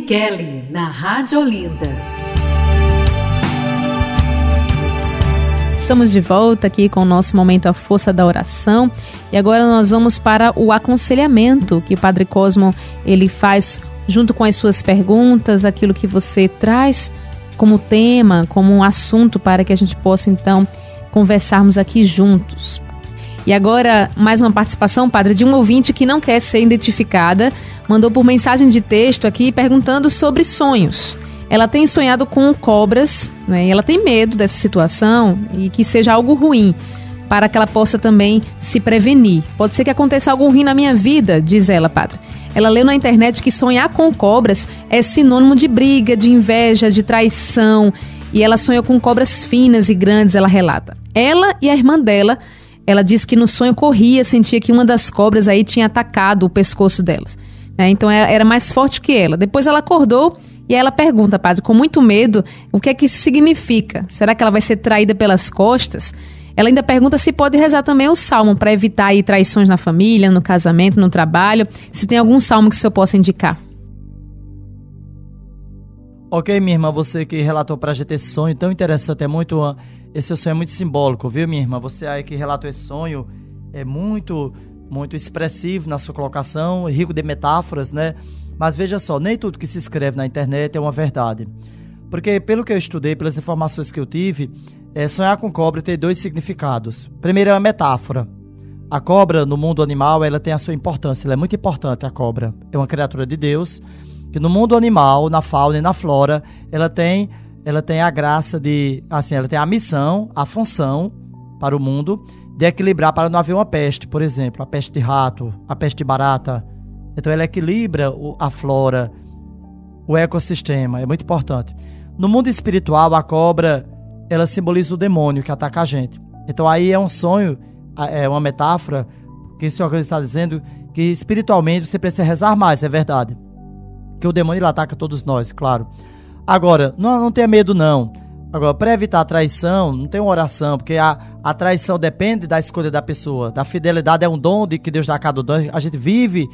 Kelly, na Rádio Olinda. Estamos de volta aqui com o nosso momento A Força da Oração e agora nós vamos para o aconselhamento que o Padre Cosmo ele faz junto com as suas perguntas, aquilo que você traz como tema, como um assunto para que a gente possa então conversarmos aqui juntos. E agora, mais uma participação, padre, de um ouvinte que não quer ser identificada, mandou por mensagem de texto aqui perguntando sobre sonhos. Ela tem sonhado com cobras, né, e ela tem medo dessa situação e que seja algo ruim, para que ela possa também se prevenir. Pode ser que aconteça algo ruim na minha vida, diz ela, padre. Ela leu na internet que sonhar com cobras é sinônimo de briga, de inveja, de traição. E ela sonhou com cobras finas e grandes, ela relata. Ela e a irmã dela ela disse que no sonho corria, sentia que uma das cobras aí tinha atacado o pescoço delas. Né? Então era mais forte que ela. Depois ela acordou e ela pergunta, padre, com muito medo, o que é que isso significa? Será que ela vai ser traída pelas costas? Ela ainda pergunta se pode rezar também o salmo para evitar aí traições na família, no casamento, no trabalho. Se tem algum salmo que o senhor possa indicar. Ok, minha irmã, você que relatou para a gente esse sonho tão interessante, é muito esse sonho é muito simbólico, viu, minha irmã? Você aí que relatou esse sonho é muito, muito expressivo na sua colocação, rico de metáforas, né? Mas veja só, nem tudo que se escreve na internet é uma verdade. Porque, pelo que eu estudei, pelas informações que eu tive, é, sonhar com cobra tem dois significados. Primeiro é uma metáfora. A cobra, no mundo animal, ela tem a sua importância. Ela é muito importante, a cobra. É uma criatura de Deus, que no mundo animal, na fauna e na flora, ela tem ela tem a graça de, assim, ela tem a missão, a função para o mundo de equilibrar para não haver uma peste, por exemplo, a peste de rato, a peste de barata. Então ela equilibra a flora, o ecossistema, é muito importante. No mundo espiritual, a cobra, ela simboliza o demônio que ataca a gente. Então aí é um sonho, é uma metáfora que o Senhor está dizendo que espiritualmente você precisa rezar mais, é verdade. Que o demônio ataca todos nós, claro. Agora, não, não tenha medo, não. Agora, para evitar a traição, não tem uma oração, porque a, a traição depende da escolha da pessoa. Da fidelidade é um dom de que Deus dá a cada um. A gente vive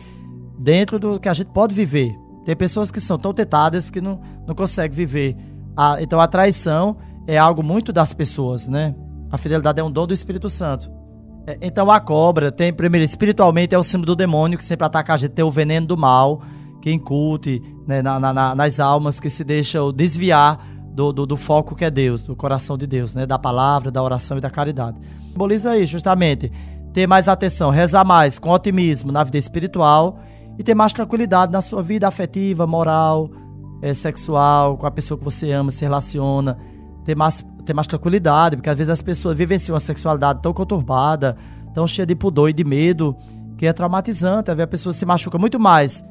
dentro do que a gente pode viver. Tem pessoas que são tão tentadas que não, não conseguem viver. A, então, a traição é algo muito das pessoas, né? A fidelidade é um dom do Espírito Santo. É, então, a cobra tem, primeiro, espiritualmente é o símbolo do demônio que sempre ataca a gente, tem o veneno do mal que incute né, na, na, nas almas que se deixam desviar do, do, do, foco que é Deus, do coração de Deus, né, da palavra, da oração e da caridade. Simboliza aí, justamente, ter mais atenção, rezar mais com otimismo na vida espiritual e ter mais tranquilidade na sua vida afetiva, moral, é, sexual, com a pessoa que você ama, se relaciona, ter mais, ter mais tranquilidade, porque às vezes as pessoas vivem assim, uma sexualidade tão conturbada, tão cheia de pudor e de medo, que é traumatizante, a pessoa se machuca muito mais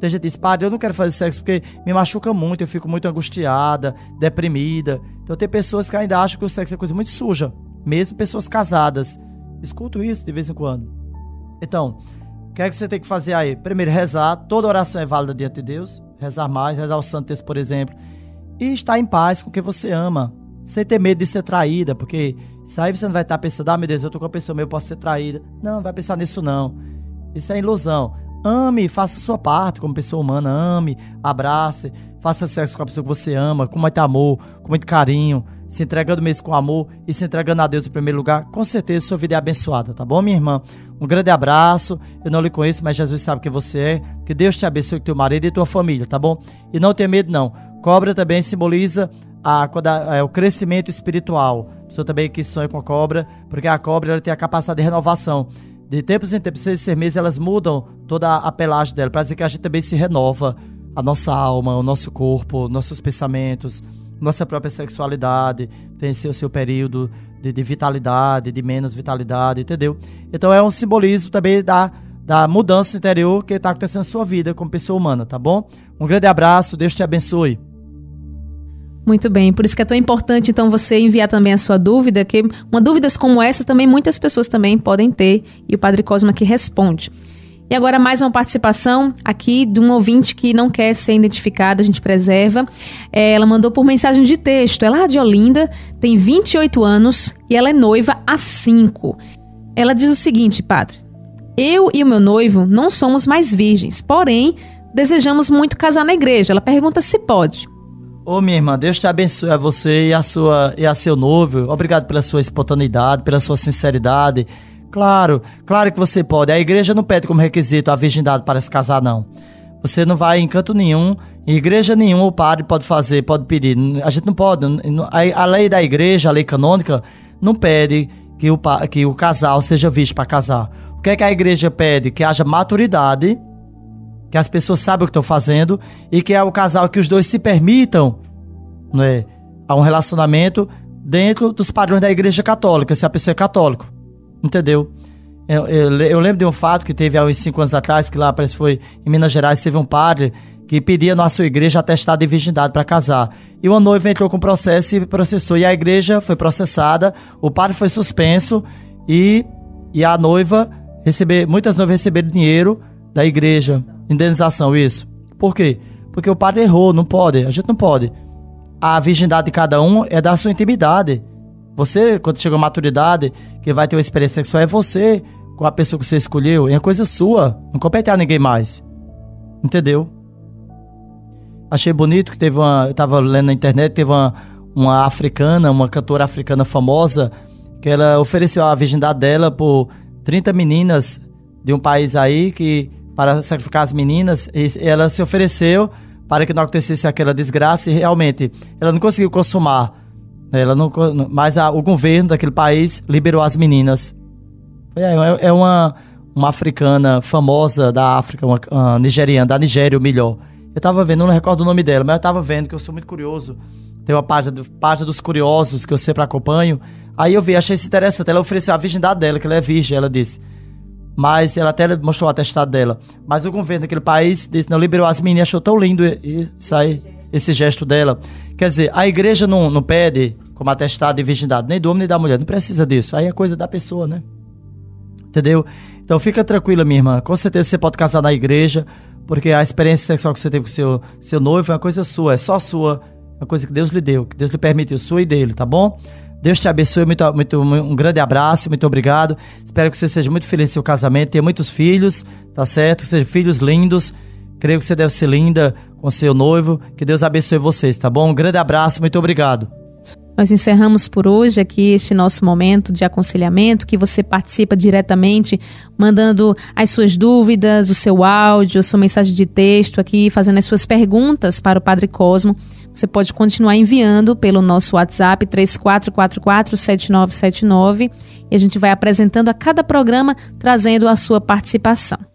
tem gente que diz, padre, eu não quero fazer sexo porque me machuca muito, eu fico muito angustiada, deprimida. Então tem pessoas que ainda acham que o sexo é coisa muito suja, mesmo pessoas casadas. Escuto isso de vez em quando. Então, o que é que você tem que fazer aí? Primeiro, rezar. Toda oração é válida diante de Deus. Rezar mais, rezar o Santo Texto, por exemplo. E estar em paz com quem você ama. Sem ter medo de ser traída, porque isso aí você não vai estar pensando, ah, meu Deus, eu tô com a pessoa eu posso ser traída. Não, não vai pensar nisso não. Isso é ilusão. Ame, faça sua parte como pessoa humana, ame, abrace, faça sexo com a pessoa que você ama, com muito amor, com muito carinho, se entregando mesmo com amor e se entregando a Deus em primeiro lugar. Com certeza sua vida é abençoada, tá bom, minha irmã? Um grande abraço. Eu não lhe conheço, mas Jesus sabe quem você é. Que Deus te abençoe teu marido e tua família, tá bom? E não tenha medo, não. Cobra também simboliza a, a, é, o crescimento espiritual. Pessoa também que sonha com a cobra, porque a cobra ela tem a capacidade de renovação de tempos em tempos, seis, seis meses, elas mudam toda a pelagem dela, para dizer que a gente também se renova, a nossa alma, o nosso corpo, nossos pensamentos, nossa própria sexualidade, tem seu, seu período de, de vitalidade, de menos vitalidade, entendeu? Então é um simbolismo também da, da mudança interior que está acontecendo na sua vida como pessoa humana, tá bom? Um grande abraço, Deus te abençoe. Muito bem, por isso que é tão importante então você enviar também a sua dúvida, que uma dúvidas como essa também muitas pessoas também podem ter e o Padre Cosmo aqui responde. E agora mais uma participação aqui de um ouvinte que não quer ser identificado, a gente preserva. É, ela mandou por mensagem de texto. Ela é de Olinda, tem 28 anos e ela é noiva há 5. Ela diz o seguinte, padre: Eu e o meu noivo não somos mais virgens, porém desejamos muito casar na igreja. Ela pergunta se pode. Ô minha irmã, Deus te abençoe a você e a sua e a seu noivo. Obrigado pela sua espontaneidade, pela sua sinceridade. Claro, claro que você pode. A igreja não pede como requisito a virgindade para se casar, não. Você não vai em canto nenhum, em igreja nenhuma o padre pode fazer, pode pedir. A gente não pode. A, lei da igreja, a lei canônica, não pede que o, que o casal seja visto para casar. O que é que a igreja pede? Que haja maturidade, que as pessoas saibam o que estão fazendo e que é o casal que os dois se permitam né, a um relacionamento dentro dos padrões da igreja católica, se a pessoa é católico. Entendeu? Eu, eu, eu, lembro de um fato que teve há uns cinco anos atrás, que lá parece que foi em Minas Gerais, teve um padre que pedia na sua igreja atestado de virgindade para casar. E uma noiva entrou com processo e processou. E a igreja foi processada, o padre foi suspenso e, e a noiva receber, muitas noivas receberam dinheiro da igreja, indenização, isso. Por quê? Porque o padre errou, não pode, a gente não pode. A virgindade de cada um é da sua intimidade. Você, quando chega a maturidade, que vai ter uma experiência sexual, é você com a pessoa que você escolheu, é coisa sua, não compete a ninguém mais. Entendeu? Achei bonito que teve uma. Eu tava lendo na internet, teve uma, uma africana, uma cantora africana famosa, que ela ofereceu a virgindade dela por 30 meninas de um país aí que para sacrificar as meninas, e ela se ofereceu para que não acontecesse aquela desgraça e realmente ela não conseguiu consumar. Ela não, mas a, o governo daquele país liberou as meninas. É, é, é uma, uma africana famosa da África, uma, uma nigeriana, da Nigéria, o melhor. Eu tava vendo, não recordo o nome dela, mas eu tava vendo que eu sou muito curioso. Tem uma página, do, página dos curiosos que eu sempre acompanho. Aí eu vi, achei isso interessante. Ela ofereceu a virgindade dela, que ela é virgem, ela disse. Mas ela até mostrou o atestado dela. Mas o governo daquele país disse, não, liberou as meninas, achou tão lindo isso aí, esse gesto dela. Quer dizer, a igreja não, não pede como atestado de virgindade nem do homem nem da mulher. Não precisa disso. Aí é coisa da pessoa, né? Entendeu? Então fica tranquila, minha irmã. Com certeza você pode casar na igreja, porque a experiência sexual que você teve com seu, seu noivo é uma coisa sua, é só sua. É uma coisa que Deus lhe deu, que Deus lhe permitiu, sua e dele, tá bom? Deus te abençoe, muito, muito, um grande abraço, muito obrigado. Espero que você seja muito feliz no seu casamento, tenha muitos filhos, tá certo? Que sejam filhos lindos. Creio que você deve ser linda com seu noivo. Que Deus abençoe vocês, tá bom? Um grande abraço, muito obrigado. Nós encerramos por hoje aqui este nosso momento de aconselhamento, que você participa diretamente, mandando as suas dúvidas, o seu áudio, a sua mensagem de texto aqui, fazendo as suas perguntas para o Padre Cosmo. Você pode continuar enviando pelo nosso WhatsApp 34447979 e a gente vai apresentando a cada programa trazendo a sua participação.